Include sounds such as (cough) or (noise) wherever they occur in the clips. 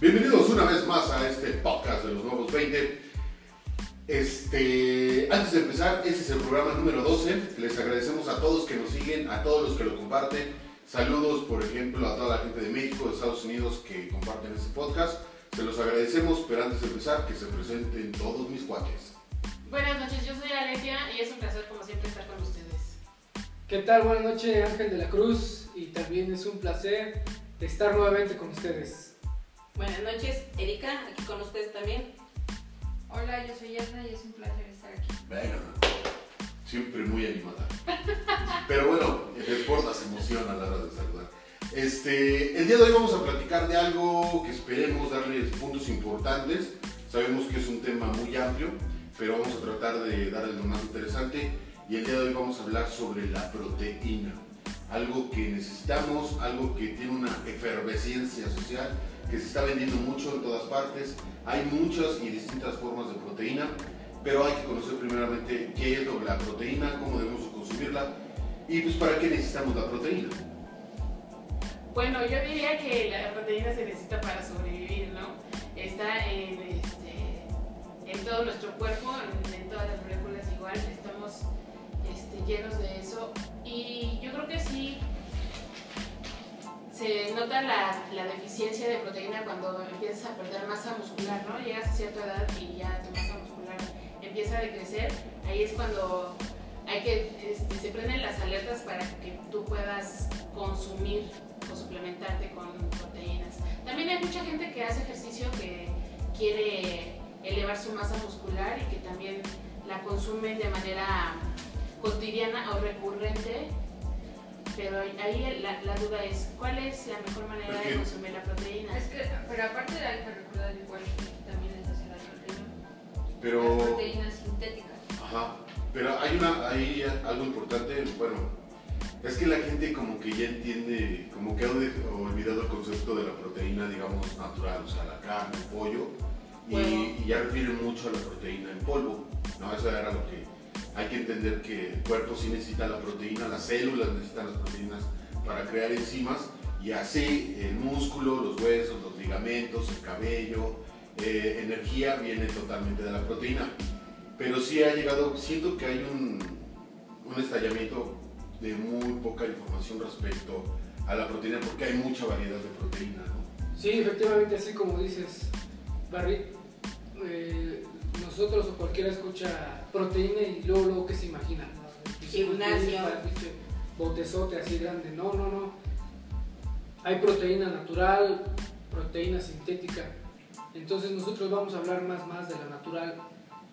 Bienvenidos una vez más a este podcast de los nuevos 20. Este, antes de empezar, este es el programa número 12. Les agradecemos a todos que nos siguen, a todos los que lo comparten. Saludos, por ejemplo, a toda la gente de México, de Estados Unidos que comparten este podcast. Se los agradecemos, pero antes de empezar, que se presenten todos mis cuates. Buenas noches, yo soy Alesia y es un placer como siempre estar con ustedes. ¿Qué tal? Buenas noches, Ángel de la Cruz. Y también es un placer estar nuevamente con ustedes. Buenas noches, Erika, aquí con ustedes también. Hola, yo soy Yasna y es un placer estar aquí. Venga, siempre muy animada. (laughs) Pero bueno, el deporte se emociona a la hora de saludar. Este, el día de hoy vamos a platicar de algo que esperemos darles puntos importantes. Sabemos que es un tema muy amplio, pero vamos a tratar de darle lo más interesante. Y el día de hoy vamos a hablar sobre la proteína. Algo que necesitamos, algo que tiene una efervescencia social, que se está vendiendo mucho en todas partes. Hay muchas y distintas formas de proteína, pero hay que conocer primeramente qué es la proteína, cómo debemos consumirla y pues para qué necesitamos la proteína. Bueno, yo diría que la proteína se necesita para sobrevivir, ¿no? Está en, este, todo nuestro cuerpo, en, en todas las moléculas igual, estamos este, llenos de eso. Y yo creo que sí se nota la, la deficiencia de proteína cuando empiezas a perder masa muscular, ¿no? Llegas a cierta edad y ya tu masa muscular empieza a decrecer. Ahí es cuando hay que, este, se prenden las alertas para que tú puedas consumir o suplementarte con proteínas. También hay mucha gente que hace ejercicio que quiere elevar su masa muscular y que también la consumen de manera cotidiana o recurrente. Pero ahí la, la duda es, ¿cuál es la mejor manera de consumir la proteína? Es que, pero aparte de hay que recordar igual que también es hacia la proteína. Pero, proteínas sintéticas. ajá, pero hay, una, hay algo importante, bueno, es que la gente como que ya entiende, como que ha olvidado el concepto de la proteína, digamos, natural, o sea, la carne, el pollo, y, ya refieren mucho a la proteína en polvo, ¿no? Eso era lo que hay que entender que el cuerpo sí necesita la proteína, las células necesitan las proteínas para crear enzimas, y así el músculo, los huesos, los ligamentos, el cabello, eh, energía viene totalmente de la proteína. Pero sí ha llegado, siento que hay un, un estallamiento de muy poca información respecto a la proteína porque hay mucha variedad de proteína, ¿no? Sí, efectivamente, así como dices, Barry, eh, nosotros o cualquiera escucha proteína y luego, luego ¿qué se imagina? Gimnasio. Botezote así grande. No, no, no. Hay proteína natural, proteína sintética. Entonces nosotros vamos a hablar más, más de la natural,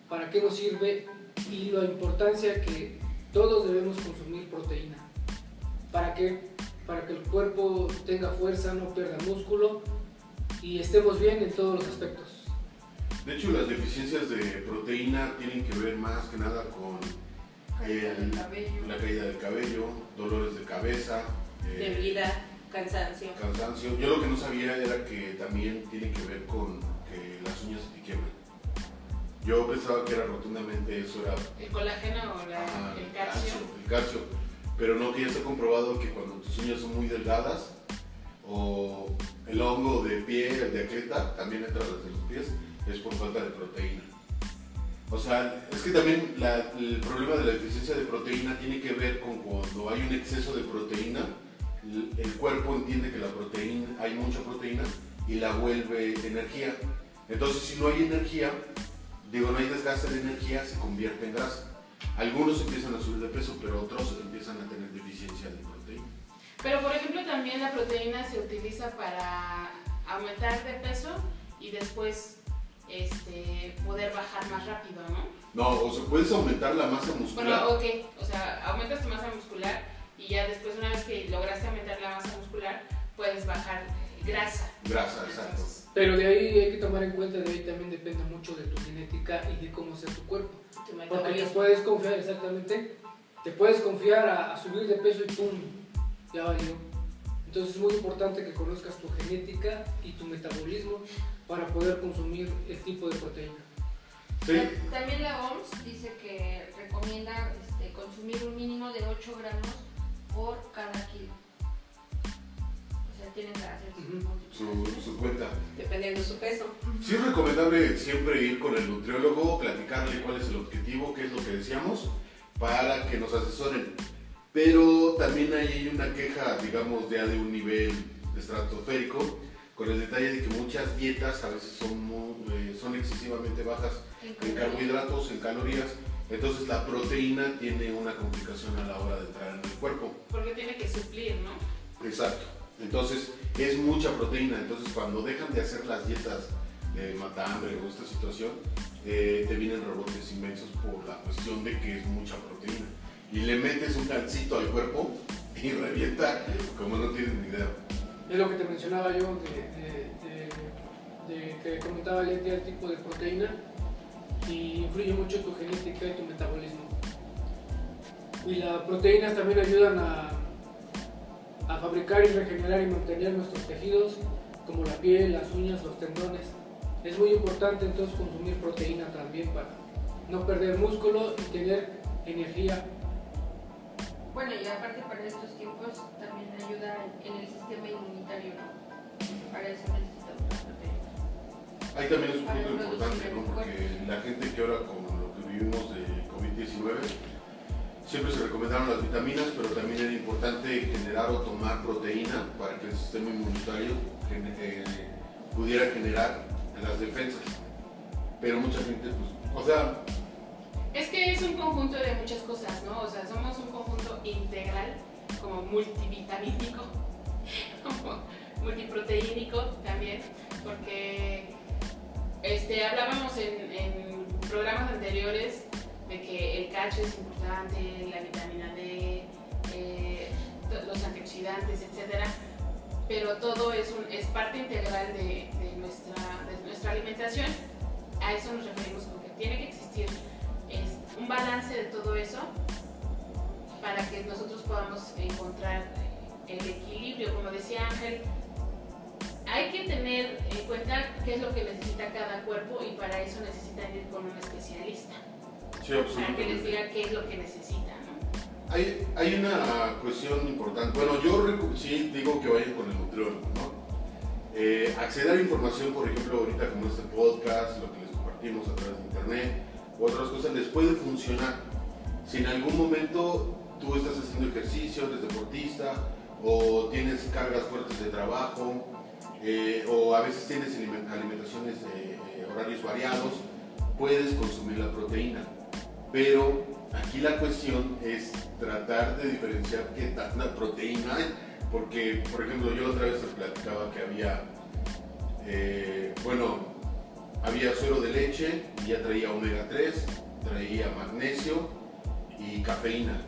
para qué nos sirve y la importancia que todos debemos consumir proteína. ¿Para qué? Para que el cuerpo tenga fuerza, no pierda músculo y estemos bien en todos los aspectos. De hecho, las deficiencias de proteína tienen que ver más que nada con Caída el- del cabello. la caída del cabello, dolores de cabeza, eh, Debilidad, cansancio. cansancio. Yo lo que no sabía era que también tiene que ver con que las uñas se te quiebran. Yo pensaba que era rotundamente eso, era El colágeno o la- Ah, el calcio. el calcio. Pero no que ya está comprobado que cuando tus uñas son muy delgadas o el hongo de pie, el de atleta, también entra desde los pies, es por falta de proteína. O sea, es que también el problema de la deficiencia de proteína tiene que ver con cuando hay un exceso de proteína, el, el cuerpo entiende que la proteína, hay mucha proteína y la vuelve energía. Entonces, si no hay energía, digo, no hay desgaste de energía, se convierte en grasa. Algunos empiezan a subir de peso, pero otros empiezan a tener deficiencia de proteína. Pero por ejemplo también la proteína se utiliza para aumentar de peso y después este, poder bajar más rápido, ¿no? No, o sea, puedes aumentar la masa muscular. Bueno, ok, o sea, aumentas tu masa muscular y ya después una vez que lograste aumentar la masa muscular puedes bajar grasa. Grasa, exacto. Pero de ahí hay que tomar en cuenta, de ahí también depende mucho de tu genética y de cómo sea tu cuerpo. Tu Porque te puedes confiar, exactamente, te puedes confiar a, a subir de peso y ¡pum! Ya valió. Entonces es muy importante que conozcas tu genética y tu metabolismo para poder consumir el tipo de proteína. Sí, Ta- También la OMS dice que recomienda este, consumir un mínimo de 8 gramos por cada kilo. O sea, tienen que hacer su su, su cuenta. Dependiendo de su peso. Sí es recomendable siempre ir con el nutriólogo, platicarle cuál es el objetivo, qué es lo que decíamos, para que nos asesoren. Pero también ahí hay una queja, digamos, ya de un nivel estratosférico, con el detalle de que muchas dietas a veces son, muy- eh, son excesivamente bajas en carbohidratos, en calorías, entonces la proteína tiene una complicación a la hora de entrar en el cuerpo. Porque tiene que suplir, ¿no? Exacto. Entonces es mucha proteína. Entonces cuando dejan de hacer las dietas de matambre o esta situación, eh, te vienen rebotes inmensos por la cuestión de que es mucha proteína. Y le metes un calcito al cuerpo y revienta como no tienes ni idea. Es lo que te mencionaba yo de, de- que comentaba el el tipo de proteína y influye mucho tu genética y tu metabolismo. Y las proteínas también ayudan a, a fabricar y regenerar y mantener nuestros tejidos como la piel, las uñas, los tendones. Es muy importante entonces consumir proteína también para no perder músculo y tener energía. Bueno, y aparte para estos tiempos también ayuda en el sistema inmunitario, ¿no? Para eso necesitamos la proteína. Ahí también es un punto importante, ¿no? Porque la gente que ahora con lo que vivimos de COVID-19, siempre se recomendaron las vitaminas, pero también era importante generar o tomar proteína para que el sistema inmunitario eh, pudiera generar las defensas. Pero mucha gente, pues, o sea, Es que es un conjunto de muchas cosas, ¿no? O sea, somos un conjunto integral, como multivitamínico, (laughs) como multiproteínico también, porque este, hablábamos en, programas anteriores de que el calcio es importante, la vitamina D, eh, los antioxidantes, etcétera, pero todo es, un- es parte integral de, nuestra, alimentación. A eso nos referimos con que tiene que un balance de todo eso para que nosotros podamos encontrar el equilibrio. Como decía Ángel, hay que tener en cuenta qué es lo que necesita cada cuerpo y para eso necesitan ir con un especialista, sí, para que les diga qué es lo que necesitan. ¿no? Hay, hay una cuestión importante. Bueno, yo sí digo que vayan con el nutriólogo, ¿no? Eh, acceder a información, por ejemplo, ahorita como este podcast, lo que les compartimos a través de internet, otras cosas, les puede funcionar. Si en algún momento tú estás haciendo ejercicio, eres deportista, o tienes cargas fuertes de trabajo, eh, o a veces tienes aliment- alimentaciones, eh, eh, horarios variados, puedes consumir la proteína. Pero aquí la cuestión es tratar de diferenciar qué tanta proteína hay. Porque, por ejemplo, yo otra vez te platicaba que había, bueno, había suero de leche y ya traía omega 3, traía magnesio y cafeína.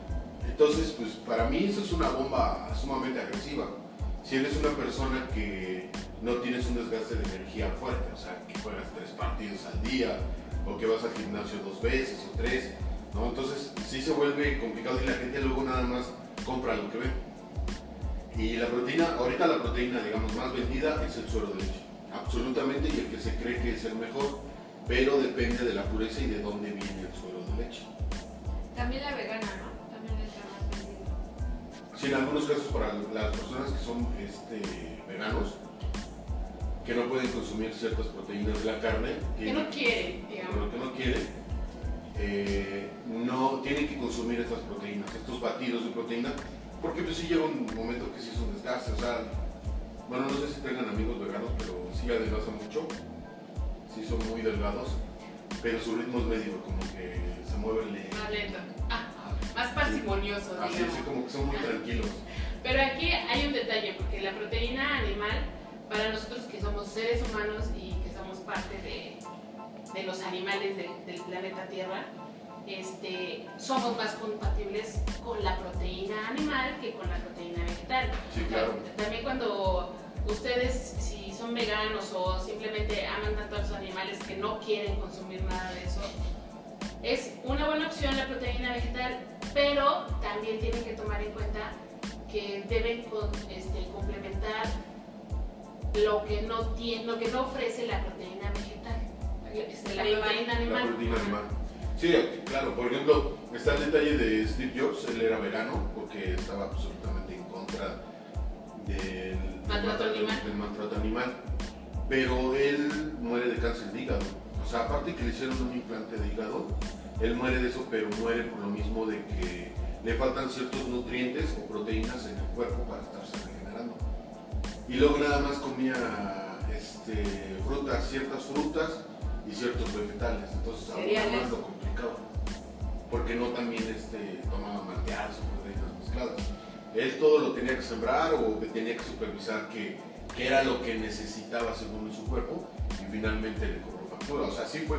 Entonces, pues para mí eso es una bomba sumamente agresiva. Si eres una persona que no tienes un desgaste de energía fuerte, o sea, que juegas tres partidos al día, o que vas al gimnasio dos veces o tres, ¿no? Entonces sí se vuelve complicado y la gente luego nada más compra lo que ve. Y la proteína, ahorita la proteína, digamos, más vendida es el suero de leche, absolutamente, y el que se cree que es el mejor, pero depende de la pureza y de dónde viene el suero de leche. También la vegana, ¿no? También es la más vendida. Sí, en algunos casos para las personas que son este, veganos, que no pueden consumir ciertas proteínas de la carne, Que no quieren, digamos. que no quieren, eh, no tienen que consumir estas proteínas, estos batidos de proteína, porque pues sí llega un momento que sí es un desgaste, o sea, bueno, no sé si tengan amigos veganos, pero sí adelgazan mucho, sí son muy delgados, pero su ritmo es medio, como que se mueven lento. Más lento. Ah, más parsimonioso, Así, digamos. así como que son muy tranquilos. Pero aquí hay un detalle, porque la proteína animal, para nosotros que somos seres humanos y que somos parte de, de los animales del, del planeta Tierra, este, somos más compatibles con la proteína animal que con la proteína Sí, claro. También cuando ustedes, si son veganos o simplemente aman tanto a los animales que no quieren consumir nada de eso, es una buena opción la proteína vegetal, pero también tienen que tomar en cuenta que deben con- este, complementar lo que no tiene, lo que no ofrece la proteína vegetal, este, la Animal. proteína La animal. proteína animal. Sí, claro, por ejemplo, está el detalle de Steve Jobs, él era vegano porque estaba en contra del, Maltrato del animal. del maltrato animal. Pero él muere de cáncer de hígado. O sea, aparte que le hicieron un implante de hígado, él muere de eso, pero muere por lo mismo de que le faltan ciertos nutrientes o proteínas en el cuerpo para estarse regenerando. Y luego nada más comía este, frutas, ciertas frutas y ciertos vegetales. Entonces aún más lo complicaba. Porque no también este, tomaba malteadas o proteínas mezcladas. Él todo lo tenía que sembrar o que tenía que supervisar que, que era lo que necesitaba según su cuerpo y finalmente le cobró factura. O sea, sí fue.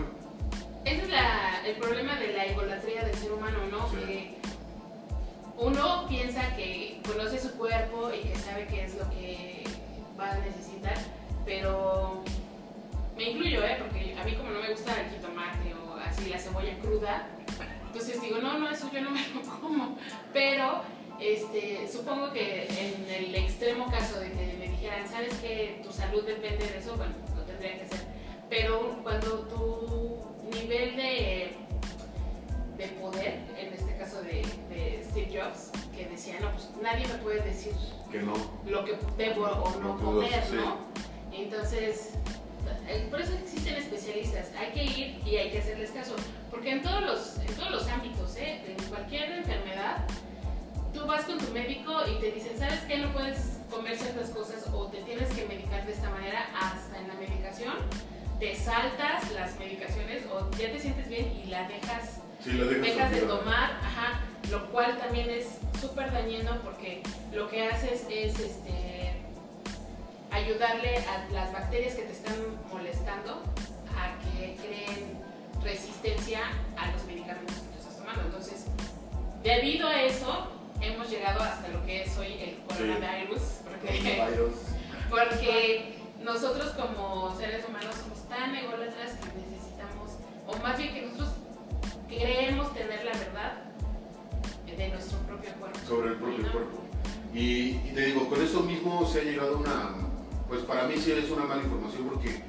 Ese es la- el problema de la egolatría del ser humano, ¿no? Sí. Que uno piensa que conoce su cuerpo y que sabe qué es lo que va a necesitar, pero me incluyo, ¿eh? Porque a mí como no me gusta el jitomate o así la cebolla cruda, entonces digo, no, no, eso yo no me lo (laughs) como. Pero este, supongo que en el extremo caso de que me dijeran, ¿sabes que tu salud depende de eso? Bueno, lo tendría que hacer. Pero cuando tu nivel de, de poder, en este caso de, de Steve Jobs, que decía, no, pues nadie me puede decir Que no. lo que debo o no que comer, sí. ¿no? Entonces, eh, por eso existen especialistas, hay que ir y hay que hacerles caso, porque en todos los, en todos los ámbitos, ¿eh? en cualquier enfermedad, tú vas con tu médico y te dicen, ¿sabes qué? No puedes comer ciertas cosas o te tienes que medicar de esta manera, hasta en la medicación, te saltas las medicaciones o ya te sientes bien y la dejas Sí, la dejas dejas de tomar, ajá, lo cual también es súper dañino porque lo que haces es este, ayudarle a las bacterias que te están molestando a que creen resistencia a los medicamentos que tú estás tomando. Entonces, debido a eso, lo que es hoy el coronavirus, porque, (laughs) porque nosotros como seres humanos somos tan ególatras que necesitamos, o más bien que nosotros creemos tener la verdad de nuestro propio cuerpo. sobre el propio ¿no? cuerpo. Y, y te digo, con eso mismo se ha llegado a una, pues para mí sí es una mala información porque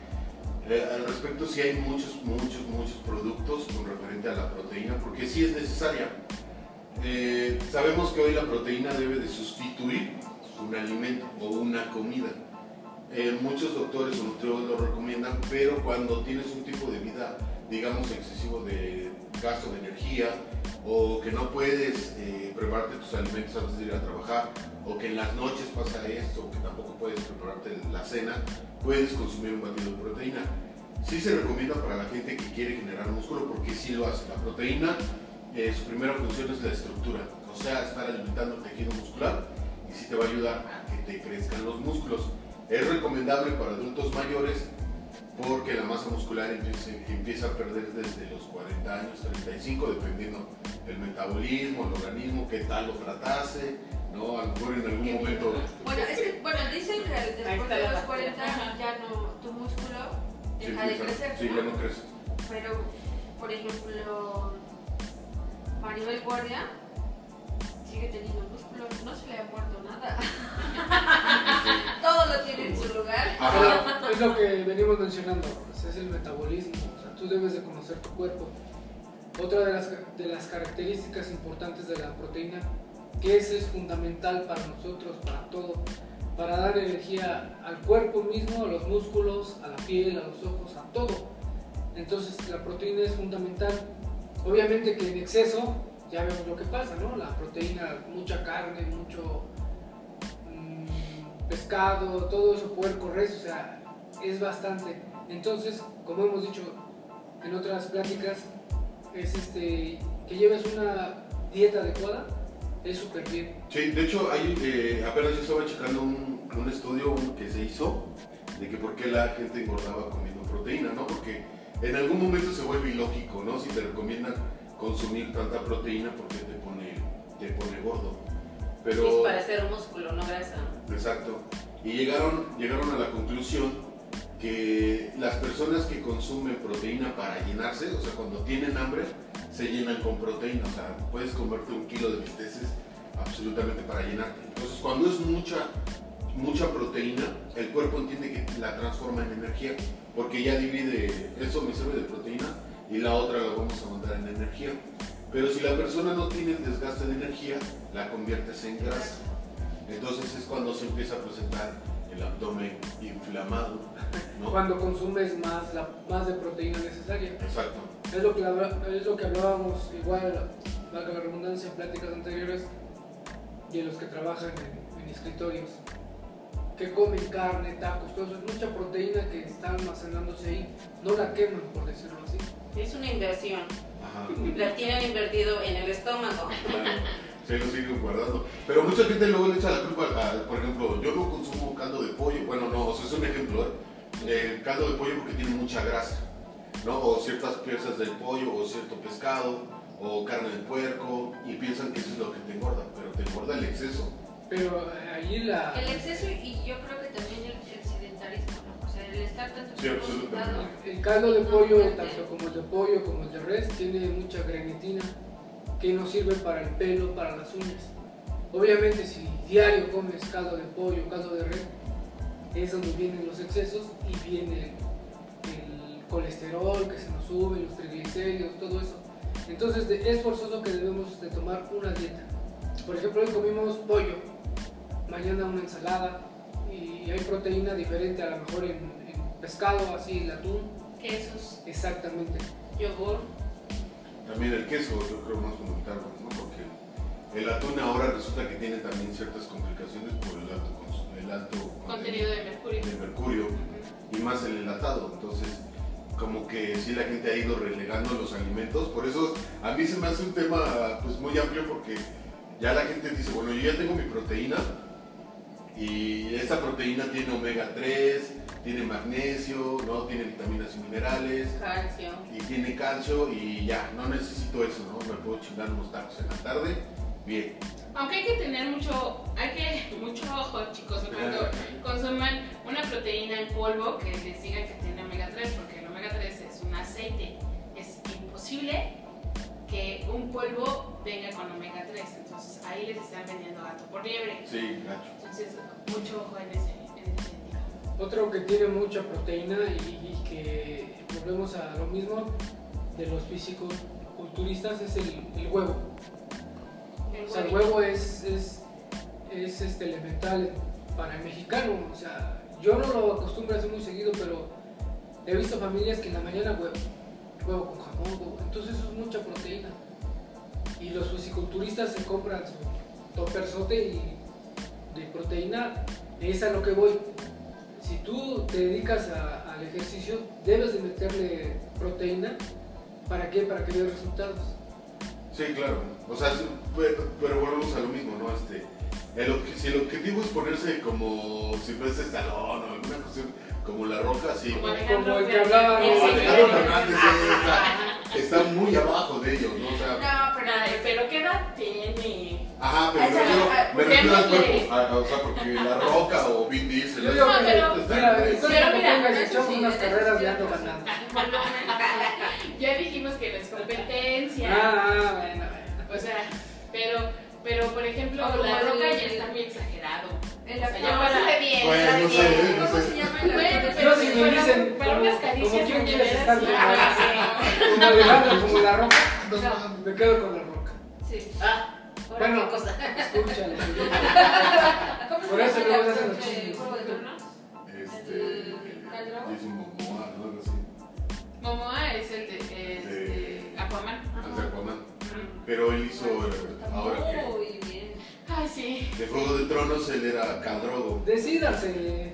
eh, al respecto sí hay muchos, muchos, muchos productos con referente a la proteína, porque sí es necesaria. Eh, sabemos que hoy la proteína debe de sustituir un alimento o una comida. Eh, muchos doctores o nutriólogos lo recomiendan, pero cuando tienes un tipo de vida, digamos, excesivo de gasto de energía, o que no puedes eh, prepararte tus alimentos antes de ir a trabajar, o que en las noches pasa esto, o que tampoco puedes prepararte la cena, puedes consumir un batido de proteína. Sí se recomienda para la gente que quiere generar músculo porque sí lo hace. La proteína, eh, su primera función es la estructura, o sea, estar alimentando el tejido muscular y sí te va a ayudar a que te crezcan los músculos. Es recomendable para adultos mayores porque la masa muscular empieza, empieza a perder desde los 40 años, 35, dependiendo del metabolismo, el organismo, qué tal lo tratase, ¿no? A lo mejor en algún momento... Bueno, es que, bueno, dicen que después de los parte. 40 Ajá. ya no, tu músculo sí deja de crecer, Sí, ya no crece. Pero, por ejemplo, Maribel Guardia sigue teniendo músculo, no se le ha muerto nada. (laughs) Todo lo tiene en su lugar. Ajá. Es lo que venimos mencionando, es el metabolismo, o sea, tú debes de conocer tu cuerpo. Otra de las, de las características importantes de la proteína, que ese es fundamental para nosotros, para todo, para dar energía al cuerpo mismo, a los músculos, a la piel, a los ojos, a todo. Entonces la proteína es fundamental. Obviamente que en exceso, ya vemos lo que pasa, ¿no? La proteína, mucha carne, mucho mm, pescado, todo eso, puerco, res, o sea, es bastante. Entonces, como hemos dicho en otras pláticas, es este, que lleves una dieta adecuada, es súper bien. Sí, de hecho, hay, eh, apenas yo estaba checando un, un estudio que se hizo de que por qué la gente engordaba comiendo proteína, ¿no? Porque en algún momento se vuelve ilógico, ¿no? Si te recomiendan consumir tanta proteína, porque te pone, te pone gordo? Pero... Es para hacer músculo, no grasa. Exacto. Y llegaron, llegaron a la conclusión que las personas que consumen proteína para llenarse, o sea, cuando tienen hambre, se llenan con proteína. O sea, puedes comerte un kilo de bisteces absolutamente para llenarte. Entonces, cuando es mucha, mucha proteína, el cuerpo entiende que la transforma en energía, porque ya divide, eso me sirve de proteína y la otra la vamos a mandar en energía. Pero si la persona no tiene el desgaste de energía, la conviertes en grasa. Entonces es cuando se empieza a presentar el abdomen inflamado, ¿no? Cuando consumes más, la, más de proteína necesaria. Exacto. Es lo que, es lo que hablábamos igual, valga la redundancia, en pláticas anteriores, de los que trabajan en, en escritorios, que comen carne, tacos, todo eso, es mucha proteína que está almacenándose ahí, no la queman, por decirlo así. Es una inversión. Ajá. La tienen invertido en el estómago. Claro, se lo siguen guardando. Pero mucha gente luego le echa la culpa, a, por ejemplo, yo no consumo caldo de pollo, bueno, no, o sea, es un ejemplo, ¿eh? El caldo de pollo porque tiene mucha grasa, ¿no? O ciertas piezas del pollo, o cierto pescado, o carne de puerco, y piensan que eso es lo que te engorda, pero te engorda el exceso. Pero allí la... El exceso y yo creo que también el, el sedentarismo, ¿no? O sea, el estar tanto Sí, absolutamente. El caldo de pollo, tanto como el de pollo como el de res, tiene mucha grenetina que nos sirve para el pelo, para las uñas. Obviamente, si diario comes caldo de pollo, caldo de res, es donde vienen los excesos y viene el colesterol que se nos sube, los triglicéridos, todo eso. Entonces, es forzoso que debemos de tomar una dieta. Por ejemplo, hoy comimos pollo, mañana una ensalada y hay proteína diferente a lo mejor en, en pescado, así el atún. Quesos. Exactamente. Yogur. También el queso, yo creo más fundamental, ¿no? Porque el atún ahora resulta que tiene también ciertas complicaciones por el alto, el alto Contenido de mercurio. de mercurio y más el enlatado. Entonces, como que sí la gente ha ido relegando los alimentos. Por eso a mí se me hace un tema pues muy amplio porque ya la gente dice, bueno, yo ya tengo mi proteína y esta proteína tiene omega 3, tiene magnesio, ¿no? tiene vitaminas y minerales Calcio. y tiene calcio y ya, no necesito eso, ¿no? Me puedo chingar unos tacos en la tarde, bien. Aunque hay que tener mucho, hay que (laughs) mucho ojo, chicos, cuando consuman una proteína en polvo que les digan que tiene omega 3, porque el omega 3 es un aceite. Es imposible que un polvo venga con omega 3. Entonces ahí les están vendiendo gato por liebre. Sí, gacho. Entonces, mucho ojo en ese, en ese sentido. Otro que tiene mucha proteína y, y que volvemos a lo mismo de los físicos culturistas es el, el huevo. El O sea, el huevo es, es, es este, elemental para el mexicano. O sea, yo no lo acostumbro a hacer muy seguido, pero he visto familias que en la mañana huevo, huevo con jamón, entonces eso es mucha proteína. Y los fisiculturistas se compran su toperzote y de proteína, es a lo que voy. Si tú te dedicas al ejercicio, debes de meterle proteína. ¿Para qué? Para que veas resultados. Sí, claro. O sea, pero, pero volvemos a lo mismo, ¿no? Este, el si el objetivo es ponerse como si fuese estalón o alguna cuestión como la roca, sí. Como Alejandro el que hablaba No, Alejandro. Fernández sí, está, está muy abajo de ellos, ¿no? O sea, No, pero pero ¿qué edad tiene? ajá, pero me Esa- refiero, ah, me refiero al cuerpo. Ah, o sea, porque la roca o Vin Diesel. Yo No, pero- Pero que mira, echamos sí, unas carreras ya eso ganando. Ya dijimos que no es competencia. Ah, bueno, bueno. O sea, pero, pero por ejemplo, Como la roca ya está muy exagerado. En la bien, Bueno, no si me dicen para como, unas caricias como quién quieres estar como, como Alejandro, como la roca, No. me quedo con la roca. Sí. Ah, Bueno. cosa. Escúchale. ¿Cómo (laughs) Por se eso luego el se hacen los chismes. Este, El. Jason Momoa, ¿no? Algo así. Momoa es el de este, Aquaman. Es de Aquaman. Pero él hizo, ahora que Muy bien. Ay, sí. de Juego de Tronos él era Caldrogo. Decídase.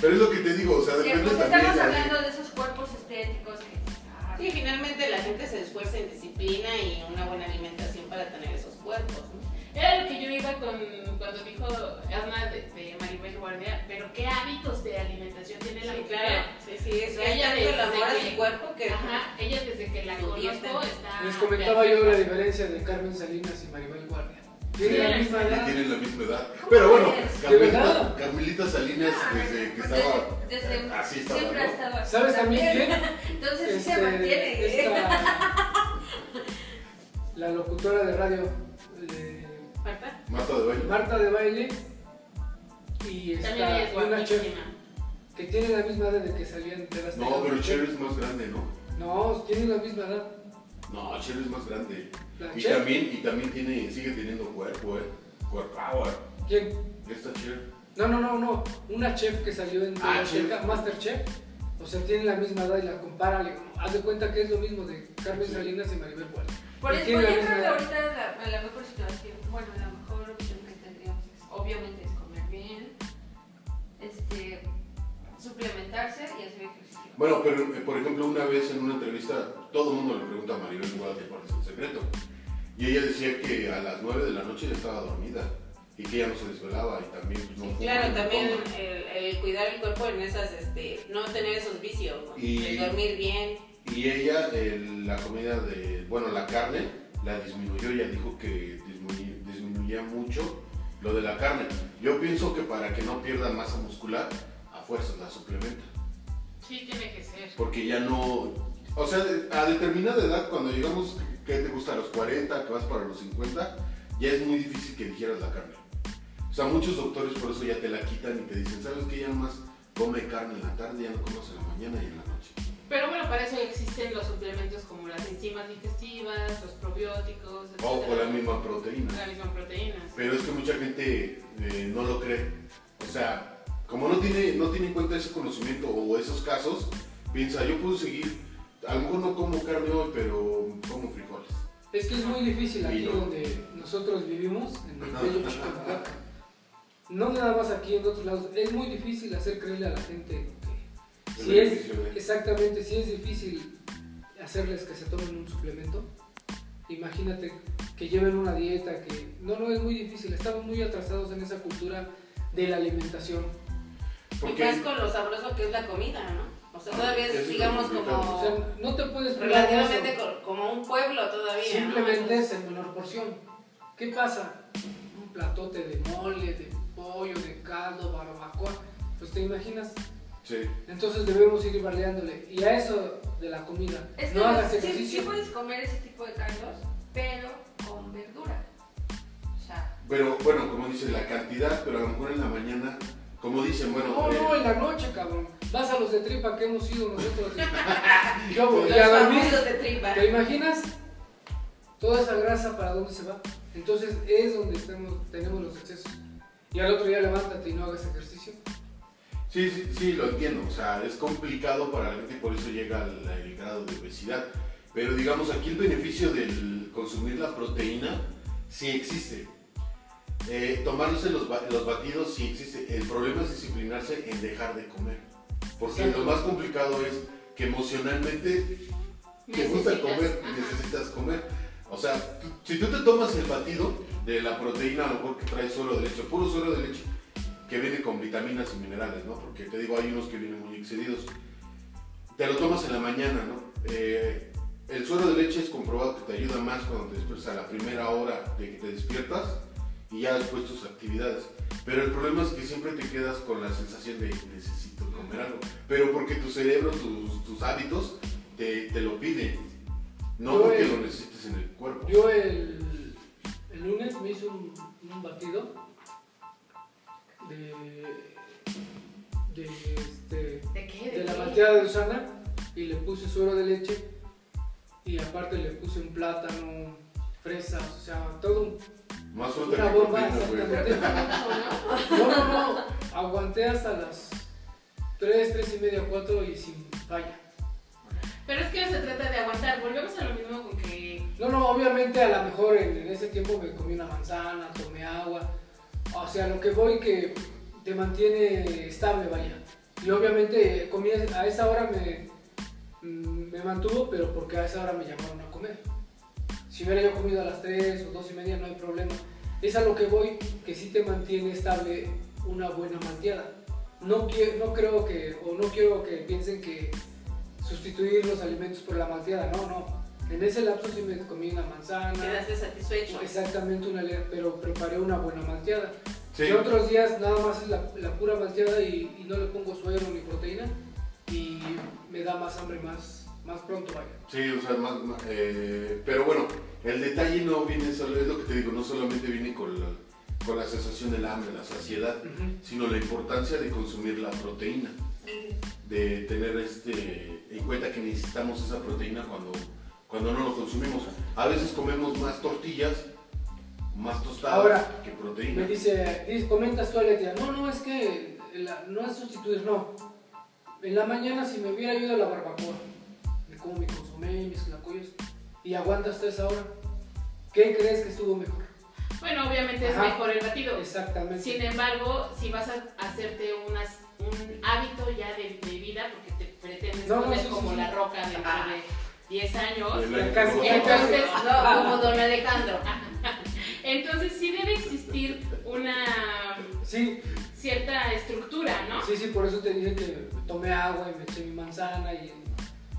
Pero es lo que te digo, o sea, Sí, depende pues también estamos hablando de esos cuerpos estéticos que ah, Sí, finalmente la gente se esfuerza en disciplina y una buena alimentación para tener esos cuerpos. ¿no? Era lo que yo iba con cuando dijo Asma de, de Maribel Guardia, pero ¿qué hábitos de alimentación tiene la Sí, mujer? claro. Sí, sí, es, Ella es tanto el desde amor a su cuerpo que... Ajá, ella desde que la conozco está... Les comentaba yo la diferencia de Carmen Salinas y Maribel Guardia. Tienen la misma edad. tienen la misma edad. Pero bueno, Carmelita? Carmelita Salinas Ah, desde que pues estaba desde- desde eh, así estaba, siempre ha ¿no? estado así. ¿Sabes también quién? (laughs) Entonces sí se Este, mantiene. ¿eh? esta- (laughs) la locutora de radio de ¿Marta? Marta de baile. Marta de baile y esta es una chef que tiene la misma edad de que salían de las No, pero Cher es más grande, ¿no? No, tienen la misma edad. No, Cher es más grande. Y chef. también, y también tiene, sigue teniendo cuerpo, ¿eh? Cuerpo power. ¿Quién? Esta Cher. No, no, no, no. Una chef que salió en Ah, Azteca, chef. Masterchef. O sea, tiene la misma edad y la compara. le haz de cuenta que es lo mismo de Carmen Sí. Salinas y Maribel Guardia. Por eso yo creo que ahorita la, la mejor situación, bueno, la mejor opción que tendríamos es, obviamente es comer bien, este, suplementarse y hacer ejercicio. Bueno, pero eh, por ejemplo, una vez en una entrevista, todo el mundo le pregunta a Maribel Guardia cuál es el secreto. Y ella decía que a las 9 de la noche ya estaba dormida y que ella no se desvelaba y también pues, no Sí, claro, también el, el cuidar el cuerpo en esas, este, no tener esos vicios, ¿no? Y- el dormir bien. Y ella, el- la comida de, bueno, la carne, la disminuyó, ella dijo que disminuye- disminuía mucho lo de la carne. Yo pienso que para que no pierda masa muscular, a fuerzas la suplementa. Sí, tiene que ser. Porque ya no, o sea, a determinada edad, cuando llegamos, ¿qué te gusta? A los 40, que vas para los 50, ya es muy difícil que digieras la carne. O sea, muchos doctores por eso ya te la quitan y te dicen, ¿sabes qué? Ya nomás come carne en la tarde, ya no comes en la mañana y en la noche. Pero bueno, para eso existen los suplementos como las enzimas digestivas, los probióticos, O con etcétera. la misma proteína. La misma proteína. Pero es que mucha gente eh, no lo cree. O sea, como no tiene, no tiene en cuenta ese conocimiento o esos casos, piensa, yo puedo seguir, a lo mejor no como carne hoy, pero como frijoles. Es que es muy difícil aquí no. donde nosotros vivimos, en el bello. No nada más aquí en otros lados. Es muy difícil hacer creerle a la gente que si es exactamente, si es difícil hacerles que se tomen un suplemento. Imagínate que lleven una dieta que no no es muy difícil. Estamos muy atrasados en esa cultura de la alimentación. Porque Y más con lo sabroso que es la comida, ¿no? O sea, todavía es, digamos, complicado. O como sea, no te puedes relativamente co- como un pueblo todavía, ¿no? Simplemente es en menor porción. ¿Qué pasa? Un platote de mole, de pollo, de caldo, barbacoa. Pues te imaginas. Sí. Entonces debemos ir variándole. Y a eso de la comida. Es que no hagas sí, sí ejercicio. puedes comer ese tipo de caldos, pero con verdura. O sea, Pero bueno, como dices, la cantidad, pero a lo mejor en la mañana, como dicen, bueno, No, eh, no, en la noche, cabrón. Vas a los de tripa que hemos ido nosotros. (laughs) Yo voy Los a dormir. de tripa. ¿Te imaginas? Toda esa grasa para dónde se va. Entonces es donde estamos, tenemos los excesos. Y al otro día levántate y no hagas ejercicio. sí, sí, sí, lo entiendo. O sea, es complicado para la gente y por eso llega al- el grado de obesidad. Pero digamos, aquí el beneficio del consumir la proteína sí existe. Eh, tomarse los, ba- los batidos sí existe. El problema es disciplinarse en dejar de comer. Porque Exacto. lo más complicado es que emocionalmente te gusta comer ajá. y necesitas comer. O sea, tú- si tú te tomas el batido de la proteína, a lo mejor que trae suero de leche, puro suero de leche, que viene con vitaminas y minerales, ¿no? Porque te digo, hay unos que vienen muy excedidos. Te lo tomas en la mañana, ¿no? Eh, el suero de leche es comprobado que te ayuda más cuando te despiertas a la primera hora de que te despiertas y ya después tus actividades. Pero el problema es que siempre te quedas con la sensación de necesito comer algo. Pero porque tu cerebro, tus, tus hábitos te, te lo piden. No Yo porque el- lo necesites en el cuerpo. Yo el, el lunes me hice un, un batido de, de, este, ¿De qué? de la malteada de Usana y le puse suero de leche y aparte le puse un plátano, fresas, o sea, todo un Más Una que bomba, exactamente. No, no, no. Aguanté hasta las 3, 3 y media, 4 y sin falla. Pero es que no se trata de aguantar. Volvemos a lo mismo con que No, no, obviamente a lo mejor en, en ese tiempo me comí una manzana, tomé agua. O sea, lo que voy que te mantiene estable, vaya. Y obviamente comí a esa hora me, mm, me mantuvo, pero porque a esa hora me llamaron a comer. Si hubiera yo comido a las 3 o 2 y media no hay problema. Es a lo que voy que sí te mantiene estable una buena malteada. No, no creo que, o no quiero que piensen que sustituir los alimentos por la malteada, no, no. En ese lapso sí me comí una manzana, Quedaste satisfecho. exactamente una pero preparé una buena malteada. Sí. Y otros días nada más es la, la pura malteada y, y no le pongo suero ni proteína y me da más hambre más, más pronto, vaya. Sí, o sea, más, más, eh, pero bueno, el detalle no viene solo, es lo que te digo, no solamente viene con la, con la sensación del hambre, la saciedad, sino la importancia de consumir la proteína, de tener este, en cuenta que necesitamos esa proteína cuando, cuando no lo consumimos. A veces comemos más tortillas más tostadas Ahora, que Me proteína. dice, dice comentas tú, Aletia, no, no, es que la- no es sustituir, no. En la mañana si me hubiera ido a la barbacoa, me como mi consomé, mis tlacoyos, y aguanta hasta esa hora, ¿qué crees que estuvo mejor? Bueno, obviamente es Ajá. mejor el batido. Exactamente. Sin embargo, si vas a hacerte unas, un hábito ya de, de vida, porque te pretendes No, no, sí, como sí. la roca dentro Ah. de 10 años, entonces, No, como don Alejandro. (laughs) entonces sí debe existir una Sí, cierta estructura, ¿no? sí, sí, por eso te dije que tomé agua y me eché mi manzana y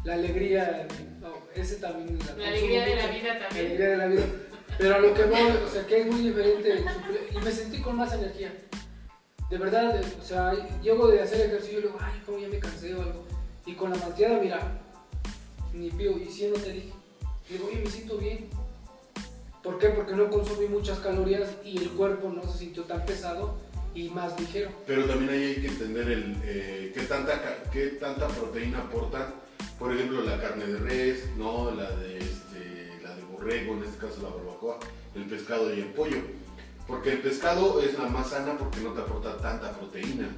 la alegría, no, ese también es La alegría de la vida La también. alegría de la vida. Pero a lo que voy, o sea, que es muy diferente. Y me sentí con más energía. De verdad, o sea, llego de hacer ejercicio y luego, ay, como ya me cansé o algo. Y con la malteada, mira, ni pío, y si no te dije. Digo, oye, me siento bien. ¿Por qué? Porque no consumí muchas calorías y el cuerpo no se sintió tan pesado y más ligero. Pero también ahí hay que entender el, eh, qué, tanta, ca- qué tanta proteína aporta, por ejemplo, la carne de res, ¿no? la, de, este, la de borrego, en este caso la barbacoa, el pescado y el pollo. Porque el pescado es la más sana porque no te aporta tanta proteína.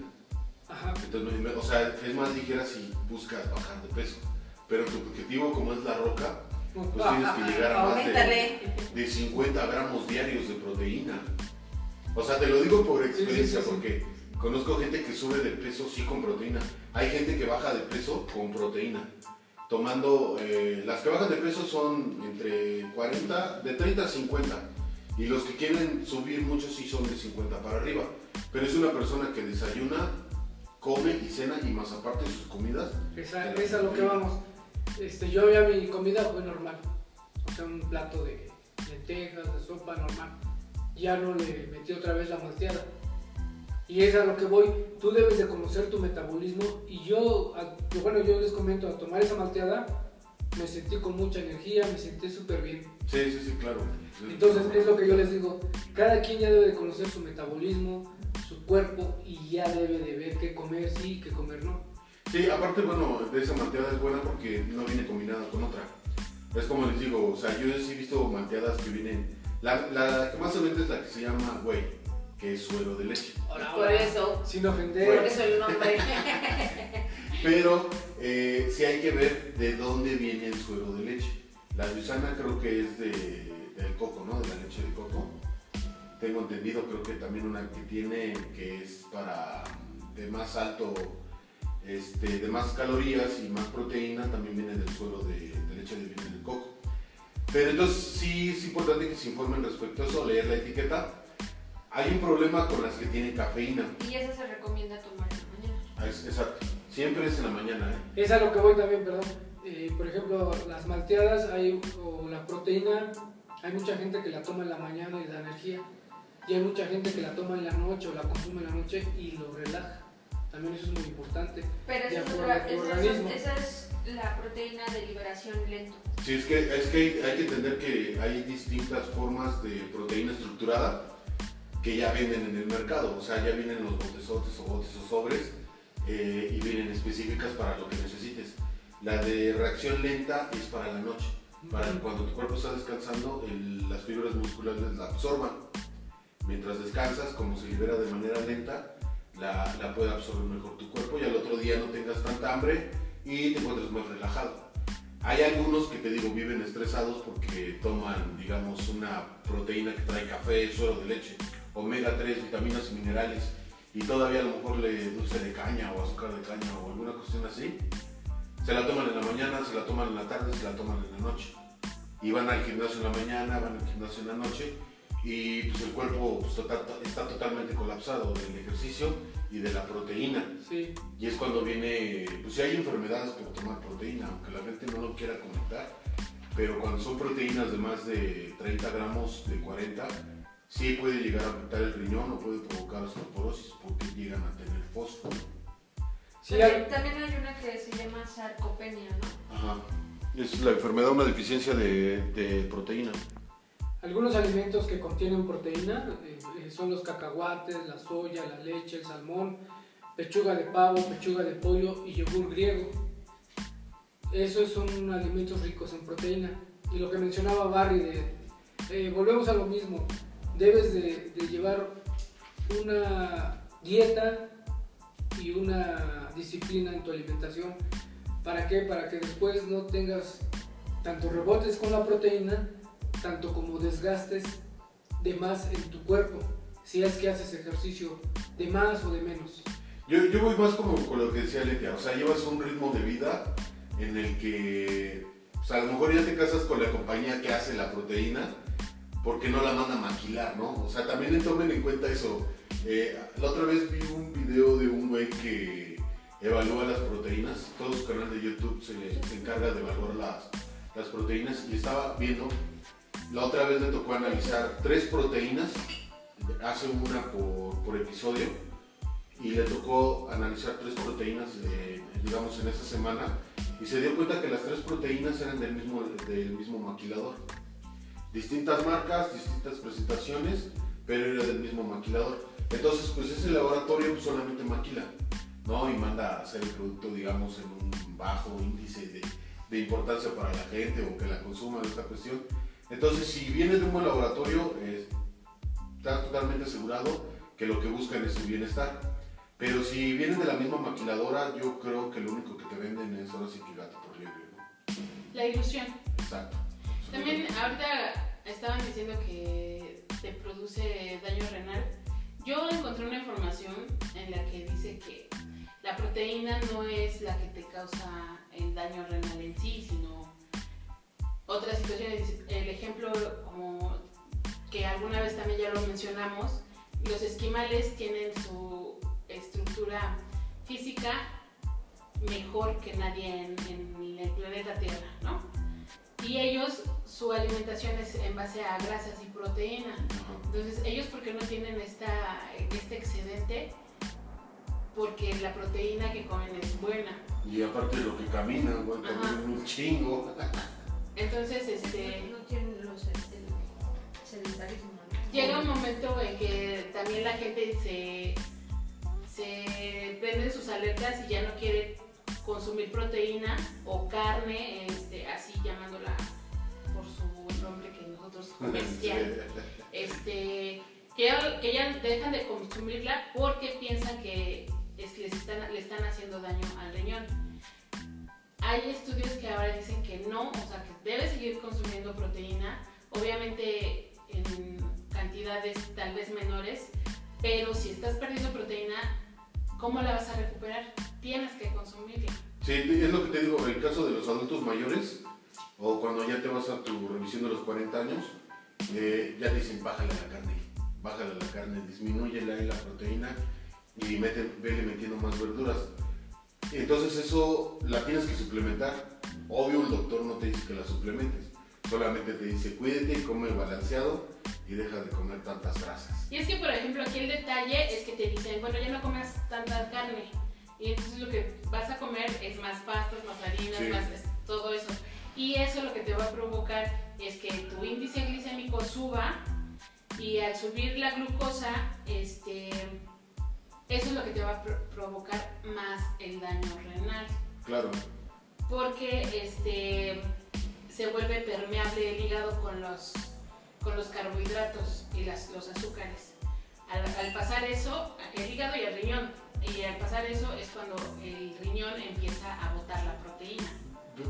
Ajá. Entonces, o sea, es más ligera si buscas bajar de peso. Pero tu objetivo, como es la roca, pues tienes que llegar a más de, de 50 gramos diarios de proteína. O sea, te lo digo por experiencia Sí, sí, sí, sí. porque conozco gente que sube de peso sí con proteína. Hay gente que baja de peso con proteína. Tomando, eh, las que bajan de peso son entre 40, de 30 a 50. Y los que quieren subir mucho sí son de 50 para arriba. Pero es una persona que desayuna, come y cena y más aparte sus comidas. Esa, es a lo que vamos. Este, yo ya mi comida fue normal. O sea, un plato de lentejas, de sopa normal. Ya no le metí otra vez la malteada. Y es a lo que voy. Tú debes de conocer tu metabolismo. Y yo, bueno, yo les comento, al tomar esa malteada, me sentí con mucha energía, me sentí súper bien. Sí, sí, sí, claro. Entonces, es lo que yo les digo. Cada quien ya debe de conocer su metabolismo, su cuerpo, y ya debe de ver qué comer sí qué comer no. Sí, aparte, bueno, de esa malteada es buena porque no viene combinada con otra. Es como les digo, o sea, yo sí he visto malteadas que vienen. La, la que más se vende es la que se llama Whey, que es suero de leche. Por eso, Sin por ofender. eso el nombre. (laughs) Pero eh, sí hay que ver de dónde viene el suero de leche. La de usana creo que es de, del coco, ¿no? De la leche de coco. Tengo entendido, creo que también una que tiene que es para de más alto, este, de más calorías y más proteína, también viene del suero de, de leche de viene del coco. Pero entonces sí es importante que se informen respecto a eso, leer la etiqueta. Hay un problema con las que tienen cafeína. Y eso se recomienda tomar en la mañana. Ah, es- Exacto. Siempre es en la mañana, ¿eh? Es a lo que voy también, perdón. Eh, por ejemplo, las malteadas hay, o la proteína, hay mucha gente que la toma en la mañana y da energía. Y hay mucha gente que la toma en la noche o la consume en la noche y lo relaja. También eso es muy importante. Pero De esa es, acuerdo otra- esa esa es la proteína de liberación lento. Sí, es que, es que hay, hay que entender que hay distintas formas de proteína estructurada que ya venden en el mercado. O sea, ya vienen los botezotes o botes o sobres eh, y vienen específicas para lo que necesites. La de reacción lenta es para la noche. Para cuando tu cuerpo está descansando, el- las fibras musculares la absorban. Mientras descansas, como se libera de manera lenta, la, la puede absorber mejor tu cuerpo y al otro día no tengas tanta hambre y te encuentres más relajado. Hay algunos que te digo viven estresados porque toman, digamos, una proteína que trae café, suero de leche, omega 3, vitaminas y minerales y todavía a lo mejor le dulce de caña o azúcar de caña o alguna cuestión así. Se la toman en la mañana, se la toman en la tarde, se la toman en la noche. Y van al gimnasio en la mañana, van al gimnasio en la noche y pues el cuerpo pues, tota- está totalmente colapsado del ejercicio y de la proteína. Sí. Y es cuando viene, pues si hay enfermedades por tomar proteína, aunque la gente no lo quiera comentar, pero cuando son proteínas de más de 30 gramos, de 40, sí puede llegar a afectar el riñón o puede provocar osteoporosis porque llegan a tener fósforo. Sí, también, hay- también hay una que se llama sarcopenia, ¿no? Ajá. Es la enfermedad, una deficiencia de, de proteína. Algunos alimentos que contienen proteína eh, eh, son los cacahuates, la soya, la leche, el salmón, pechuga de pavo, pechuga de pollo y yogur griego. Esos son alimentos ricos en proteína. Y lo que mencionaba Barry, de, eh, volvemos a lo mismo. Debes de, llevar una dieta y una disciplina en tu alimentación. ¿Para qué? Para que después no tengas tanto rebotes con la proteína, tanto como desgastes de más en tu cuerpo, si es que haces ejercicio de más o de menos. Yo, yo voy más como con lo que decía Letia, o sea, llevas un ritmo de vida en el que, o sea, a lo mejor ya te casas con la compañía que hace la proteína, porque no la manda a maquilar, ¿no? O sea, también tomen en cuenta eso. Eh, la otra vez vi un video de un güey que evalúa las proteínas, todo su canal de YouTube se, se encarga de evaluar las, proteínas y estaba viendo, la otra vez le tocó analizar tres proteínas, hace una por, por episodio, y le tocó analizar tres proteínas, eh, digamos, en esa semana, y se dio cuenta que las tres proteínas eran del mismo, del mismo maquilador. Distintas marcas, distintas presentaciones, pero era del mismo maquilador. Entonces, pues ese laboratorio pues, solamente maquila, ¿no? Y manda a hacer el producto, digamos, en un bajo índice de, de importancia para la gente o que la consuma de esta cuestión. Entonces, si viene de un buen laboratorio, eh, estás totalmente asegurado que lo que buscan es su bienestar. Pero si vienen de la misma maquiladora, yo creo que lo único que te venden es ahora sí que gato por liebre, ¿no? La ilusión. Exacto. También ahorita estaban diciendo que te produce daño renal. Yo encontré una información en la que dice que la proteína no es la que te causa el daño renal en sí, sino otras situaciones. El ejemplo, como que alguna vez también ya lo mencionamos, los esquimales tienen su estructura física mejor que nadie en, en el planeta Tierra, ¿no? Y ellos, su alimentación es en base a grasas y proteína. Entonces, ellos, ¿por qué no tienen esta, este excedente? Porque la proteína que comen es buena. Y aparte de lo que caminan, güey, caminan un chingo. Entonces, este, No tienen los este, sedentarios humanos. llega un momento en que también la gente se, se prende sus alertas y ya no quiere consumir proteína o carne, este, así llamándola nosotros (laughs) comercial. este, que, ya, que ya dejan de consumirla porque piensan que es- les están, le están haciendo daño al riñón. Hay estudios que ahora dicen que no, o sea, que debes seguir consumiendo proteína, obviamente en cantidades tal vez menores, pero si estás perdiendo proteína, ¿cómo la vas a recuperar? Tienes que consumirla. Sí, es lo que te digo, el caso de los adultos mayores, o cuando ya te vas a tu revisión de los 40 años, eh, ya te dicen bájale la carne, bájale la carne, disminúyele ahí la proteína y mete, vele metiendo más verduras. Entonces eso la tienes que suplementar. Obvio el doctor no te dice que la suplementes, solamente te dice cuídate, come balanceado y deja de comer tantas grasas. Y es que, por ejemplo, aquí el detalle es que te dicen, bueno, ya no comas tanta carne. Y entonces lo que vas a comer es más pastas, más harinas, Sí. más todo eso. Y eso lo que te va a provocar es que tu índice glicémico suba y al subir la glucosa, este, eso es lo que te va a pro- provocar más el daño renal. Claro, Porque este, se vuelve permeable el hígado con los, con los carbohidratos y las, los azúcares. Al, al pasar eso, el hígado y el riñón, y al pasar eso es cuando el riñón empieza a botar la proteína.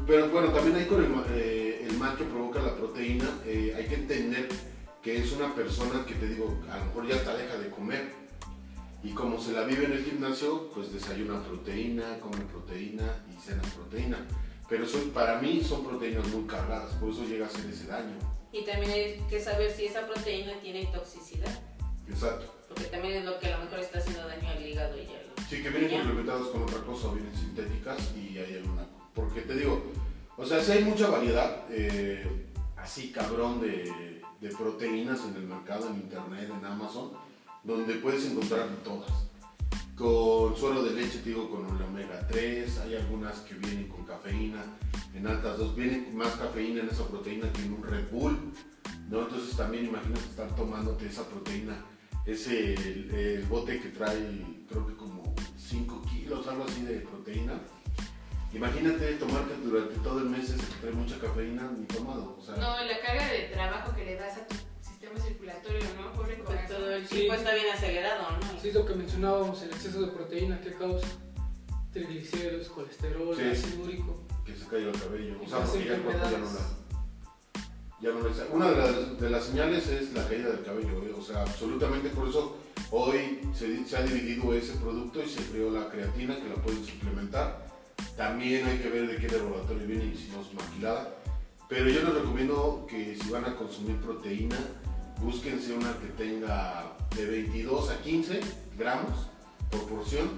Pero bueno, también ahí con el, eh, el mal que provoca la proteína, eh, hay que entender que es una persona que te digo, a lo mejor ya hasta deja de comer. Y como se la vive en el gimnasio, pues desayuna proteína, come proteína y cena proteína. Pero son, para mí son proteínas muy cargadas, por eso llega a hacer ese daño. Y también hay que saber si esa proteína tiene toxicidad, Exacto. porque también es lo que a lo mejor está haciendo daño al hígado y al... Sí, que vienen complementados con otra cosa, vienen sintéticas y hay alguna. Porque te digo, o sea, sí hay mucha variedad, eh, así cabrón, de, proteínas en el mercado, en internet, en Amazon, donde puedes encontrar todas. Con suero de leche, te digo, con el omega 3, hay algunas que vienen con cafeína, en altas dos, viene más cafeína en esa proteína que en un Red Bull, ¿no? Entonces también imagínate estar tomándote esa proteína, ese, el bote que trae, creo que como 5 kilos, algo así de proteína. Imagínate tomarte durante todo el mes ese que trae mucha cafeína ni tomado, o sea, No, la carga de trabajo que le das a tu sistema circulatorio, ¿no? Pobre corazón. todo el Sí. tiempo está bien acelerado, ¿no? Sí, es lo que mencionábamos, el exceso de proteína que causa triglicéridos, colesterol, Sí. ácido úrico. Que se caiga el cabello. O sea, porque ya el cuerpo ya no la. Ya no le- Una de las, de las señales es la caída del cabello, ¿eh? o sea, absolutamente por eso hoy se, se ha dividido ese producto y se creó la creatina que la pueden suplementar. También hay que ver de qué laboratorio viene y si no es maquilada. Pero yo les recomiendo que si van a consumir proteína, búsquense una que tenga de 22 a 15 gramos por porción,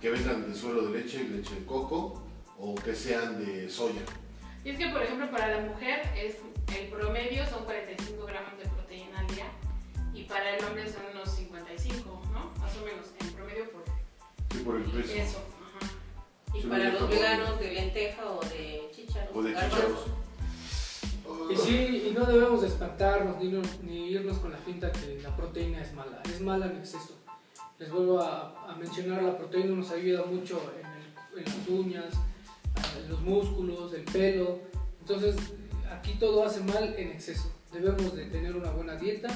que vengan de suero de leche, leche de coco o que sean de soya. Y es que, por ejemplo, para la mujer es, el promedio son 45 gramos de proteína al día y para el hombre son unos 55, ¿no? Más o menos, en promedio por Sí, por el peso. eso. Y para los veganos de lenteja o de chícharos. O de chícharos. Y sí, y no debemos de espantarnos ni, no- ni irnos con la finta que la proteína es mala. Es mala en exceso. Les vuelvo a, a mencionar, la proteína nos ayuda mucho en, el- en las uñas, en los músculos, el pelo. Entonces, aquí todo hace mal en exceso. Debemos de tener una buena dieta,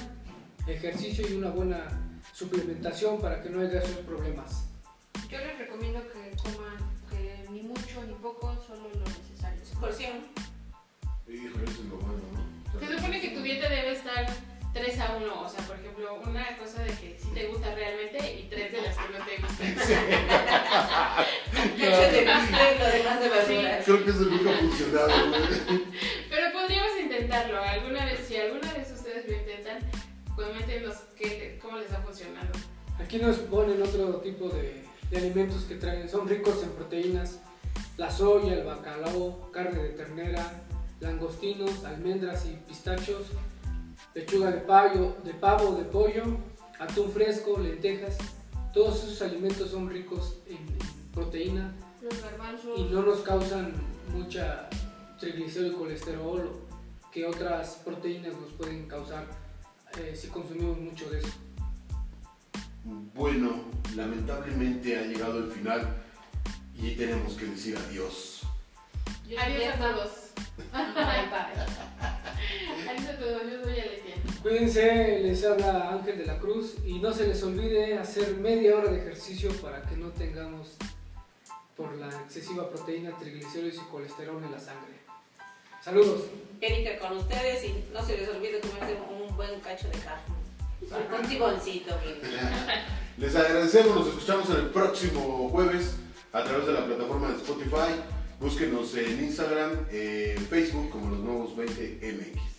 ejercicio y una buena suplementación para que no haya esos problemas. Yo les recomiendo que coman mucho ni poco, solo lo necesario. Porción. Híjole, eso es lo malo, ¿no? Se supone que tu dieta debe estar 3 a 1, o sea, por ejemplo, una cosa de que sí te gusta realmente y tres de las que no te gustan. Bistec, lo demás de verduras. Creo que eso nunca ha funcionado, güey. (laughs) Pero podríamos intentarlo. Alguna vez, si alguna vez ustedes lo intentan, coméntenos qué, cómo les ha funcionado. Aquí nos ponen otro tipo de, de alimentos que traen, son ricos en proteínas, la soya, el bacalao, carne de ternera, langostinos, almendras y pistachos, lechuga de, payo, de pavo, de pollo, atún fresco, lentejas. Todos esos alimentos son ricos en, proteína Los y no nos causan mucha triglicérido y colesterol que otras proteínas nos pueden causar eh, si consumimos mucho de eso. Bueno, lamentablemente ha llegado el final y tenemos que decir adiós. Yo soy Adiós a todos. Bye bye. Adiós a todos. Yo soy. Cuídense, les habla Ángel de la Cruz y no se les olvide hacer media hora de ejercicio para que no tengamos por la excesiva proteína, triglicéridos y colesterol en la sangre. Saludos. Erika con ustedes y no se les olvide comerse un buen cacho de carne. Un tiboncito. (laughs) Les agradecemos, nos escuchamos el próximo jueves a través de la plataforma de Spotify. Búsquenos en Instagram, en Facebook como los nuevos 20MX.